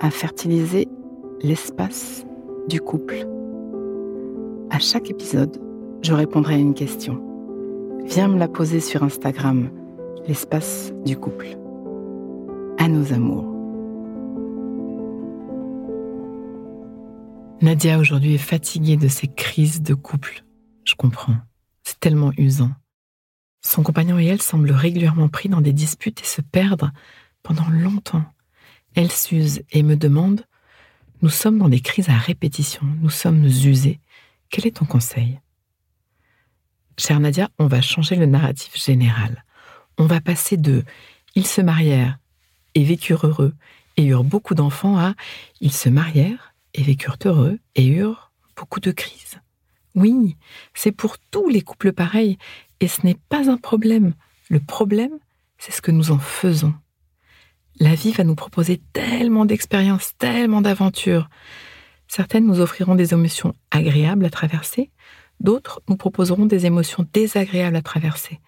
à fertiliser l'espace du couple. À chaque épisode, je répondrai à une question. Viens me la poser sur Instagram, l'espace du couple. À nos amours. Nadia aujourd'hui est fatiguée de ses crises de couple. Je comprends. C'est tellement usant. Son compagnon et elle semblent régulièrement pris dans des disputes et se perdre pendant longtemps. Elle s'use et me demande Nous sommes dans des crises à répétition, nous sommes usés. Quel est ton conseil? Chère Nadia, on va changer le narratif général. On va passer de Ils se marièrent et vécurent heureux et eurent beaucoup d'enfants à Ils se marièrent et vécurent heureux et eurent beaucoup de crises. Oui, c'est pour tous les couples pareils et ce n'est pas un problème. Le problème, c'est ce que nous en faisons. La vie va nous proposer tellement d'expériences, tellement d'aventures. Certaines nous offriront des émotions agréables à traverser, d'autres nous proposeront des émotions désagréables à traverser.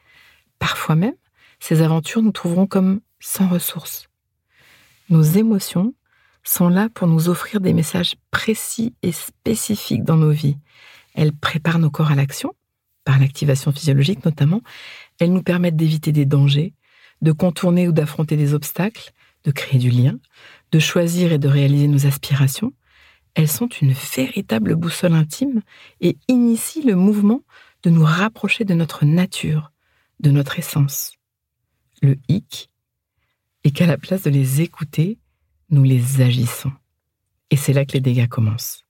Parfois même, ces aventures nous trouveront comme sans ressources. Nos émotions sont là pour nous offrir des messages précis et spécifiques dans nos vies. Elles préparent nos corps à l'action, par l'activation physiologique notamment. Elles nous permettent d'éviter des dangers, de contourner ou d'affronter des obstacles, de créer du lien, de choisir et de réaliser nos aspirations. Elles sont une véritable boussole intime et initient le mouvement de nous rapprocher de notre nature, de notre essence. Le hic est qu'à la place de les écouter, nous les agissons. Et c'est là que les dégâts commencent.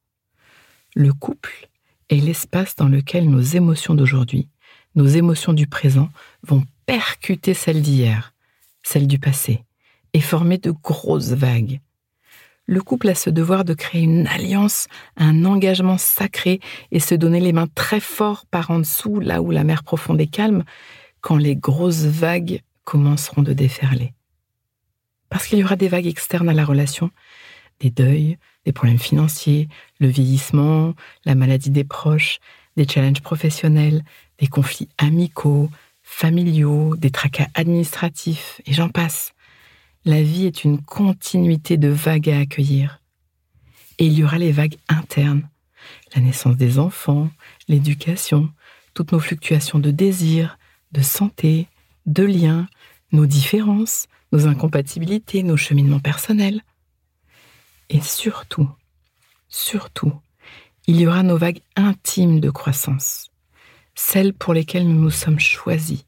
Le couple est l'espace dans lequel nos émotions d'aujourd'hui, nos émotions du présent vont percuter celles d'hier, celles du passé, et former de grosses vagues. Le couple a ce devoir de créer une alliance, un engagement sacré et se donner les mains très fort par en dessous, là où la mer profonde est calme, quand les grosses vagues commenceront de déferler. Parce qu'il y aura des vagues externes à la relation, des deuils, des problèmes financiers, le vieillissement, la maladie des proches, des challenges professionnels, des conflits amicaux, familiaux, des tracas administratifs, et j'en passe. La vie est une continuité de vagues à accueillir. Et il y aura les vagues internes, la naissance des enfants, l'éducation, toutes nos fluctuations de désir, de santé, de liens, nos différences, nos incompatibilités, nos cheminements personnels. Et surtout, surtout, il y aura nos vagues intimes de croissance, celles pour lesquelles nous nous sommes choisis,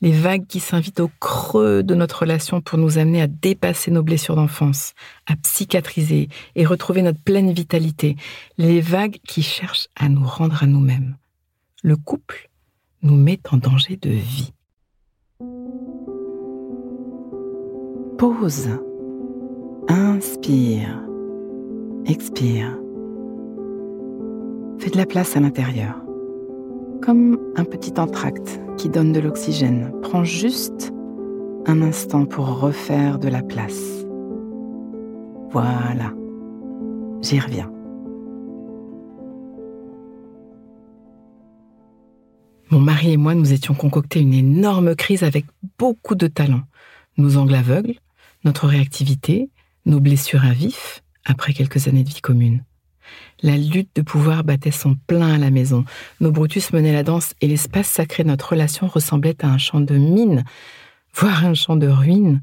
les vagues qui s'invitent au creux de notre relation pour nous amener à dépasser nos blessures d'enfance, à psychiatriser et retrouver notre pleine vitalité, les vagues qui cherchent à nous rendre à nous-mêmes. Le couple nous met en danger de vie. Pause. Inspire. Expire. Fais de la place à l'intérieur. Comme un petit entracte qui donne de l'oxygène. Prends juste un instant pour refaire de la place. Voilà. J'y reviens. Mon mari et moi, nous étions concoctés une énorme crise avec beaucoup de talent. Nos angles aveugles, notre réactivité, nos blessures à vif après quelques années de vie commune. La lutte de pouvoir battait son plein à la maison. Nos Brutus menaient la danse et l'espace sacré de notre relation ressemblait à un champ de mine, voire un champ de ruines.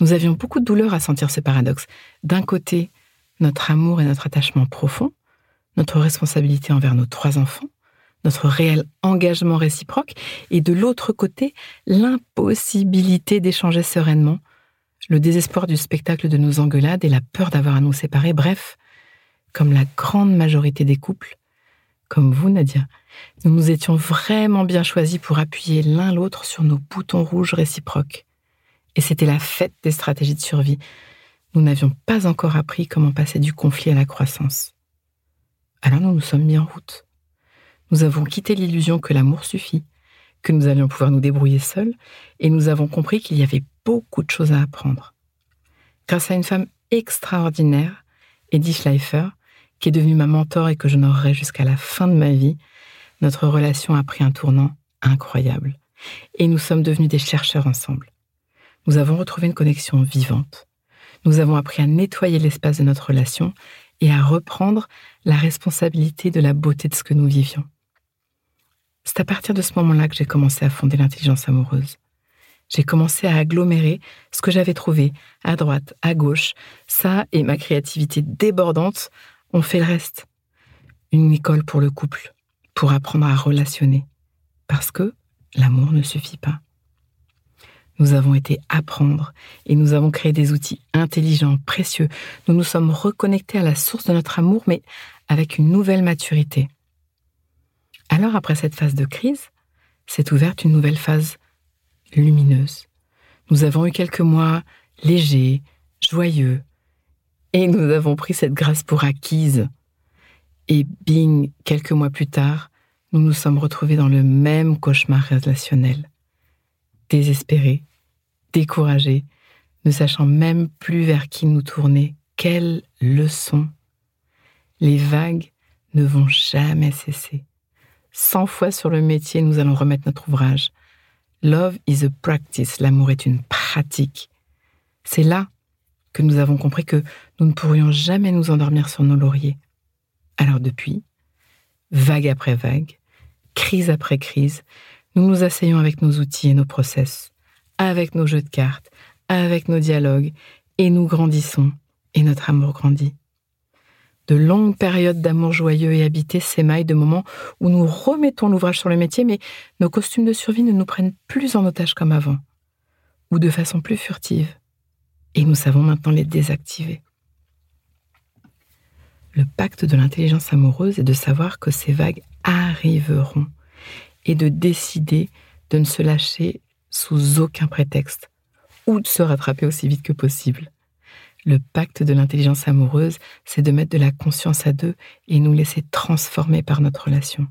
Nous avions beaucoup de douleur à sentir ce paradoxe. D'un côté, notre amour et notre attachement profond, notre responsabilité envers nos trois enfants, notre réel engagement réciproque, et de l'autre côté, l'impossibilité d'échanger sereinement, le désespoir du spectacle de nos engueulades et la peur d'avoir à nous séparer, bref, comme la grande majorité des couples, comme vous Nadia, nous nous étions vraiment bien choisis pour appuyer l'un l'autre sur nos boutons rouges réciproques. Et c'était la fête des stratégies de survie. Nous n'avions pas encore appris comment passer du conflit à la croissance. Alors nous nous sommes mis en route. Nous avons quitté l'illusion que l'amour suffit, que nous allions pouvoir nous débrouiller seuls, et nous avons compris qu'il y avait beaucoup de choses à apprendre. Grâce à une femme extraordinaire, Edith Schleifer, qui est devenue ma mentor et que j'honorerai jusqu'à la fin de ma vie, notre relation a pris un tournant incroyable. Et nous sommes devenus des chercheurs ensemble. Nous avons retrouvé une connexion vivante. Nous avons appris à nettoyer l'espace de notre relation et à reprendre la responsabilité de la beauté de ce que nous vivions. C'est à partir de ce moment-là que j'ai commencé à fonder l'intelligence amoureuse. J'ai commencé à agglomérer ce que j'avais trouvé à droite, à gauche. Ça et ma créativité débordante ont fait le reste. Une école pour le couple, pour apprendre à relationner. Parce que l'amour ne suffit pas. Nous avons été apprendre et nous avons créé des outils intelligents, précieux. Nous nous sommes reconnectés à la source de notre amour, mais avec une nouvelle maturité. Alors, après cette phase de crise, s'est ouverte une nouvelle phase lumineuse. Nous avons eu quelques mois légers, joyeux, et nous avons pris cette grâce pour acquise. Et bing, quelques mois plus tard, nous nous sommes retrouvés dans le même cauchemar relationnel. Désespérés, découragés, ne sachant même plus vers qui nous tourner. Quelle leçon Les vagues ne vont jamais cesser. Cent fois sur le métier, nous allons remettre notre ouvrage. Love is a practice, l'amour est une pratique. C'est là que nous avons compris que nous ne pourrions jamais nous endormir sur nos lauriers. Alors depuis, vague après vague, crise après crise, nous nous asseyons avec nos outils et nos process, avec nos jeux de cartes, avec nos dialogues, et nous grandissons, et notre amour grandit. De longues périodes d'amour joyeux et habité s'émaillent de moments où nous remettons l'ouvrage sur le métier, mais nos costumes de survie ne nous prennent plus en otage comme avant, ou de façon plus furtive, et nous savons maintenant les désactiver. Le pacte de l'intelligence amoureuse est de savoir que ces vagues arriveront et de décider de ne se lâcher sous aucun prétexte ou de se rattraper aussi vite que possible. Le pacte de l'intelligence amoureuse, c'est de mettre de la conscience à deux et nous laisser transformer par notre relation.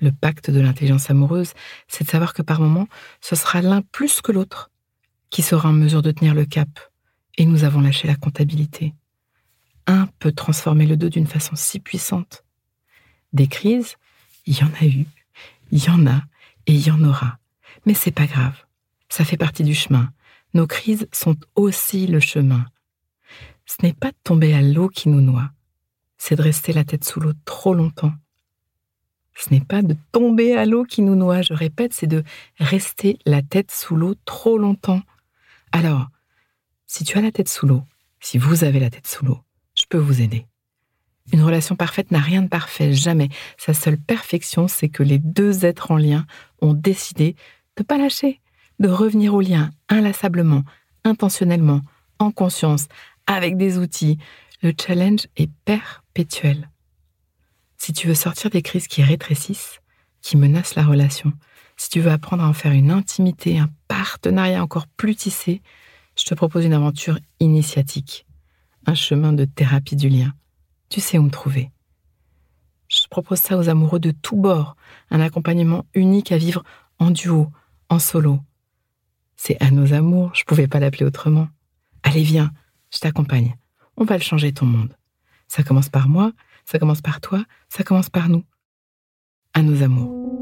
Le pacte de l'intelligence amoureuse, c'est de savoir que par moments, ce sera l'un plus que l'autre qui sera en mesure de tenir le cap. Et nous avons lâché la comptabilité. Un peut transformer le deux d'une façon si puissante. Des crises, il y en a eu, il y en a et il y en aura. Mais c'est pas grave. Ça fait partie du chemin. Nos crises sont aussi le chemin. Ce n'est pas de tomber à l'eau qui nous noie, c'est de rester la tête sous l'eau trop longtemps. Ce n'est pas de tomber à l'eau qui nous noie, je répète, c'est de rester la tête sous l'eau trop longtemps. Alors, si tu as la tête sous l'eau, si vous avez la tête sous l'eau, je peux vous aider. Une relation parfaite n'a rien de parfait, jamais. Sa seule perfection, c'est que les deux êtres en lien ont décidé de pas lâcher, de revenir au lien inlassablement, intentionnellement, en conscience, avec des outils. Le challenge est perpétuel. Si tu veux sortir des crises qui rétrécissent, qui menacent la relation, si tu veux apprendre à en faire une intimité, un partenariat encore plus tissé, je te propose une aventure initiatique, un chemin de thérapie du lien. Tu sais où me trouver. Je propose ça aux amoureux de tous bords, un accompagnement unique à vivre en duo, en solo. C'est à nos amours, je pouvais pas l'appeler autrement. Allez, viens, je t'accompagne. On va le changer ton monde. Ça commence par moi, ça commence par toi, ça commence par nous. À nos amours.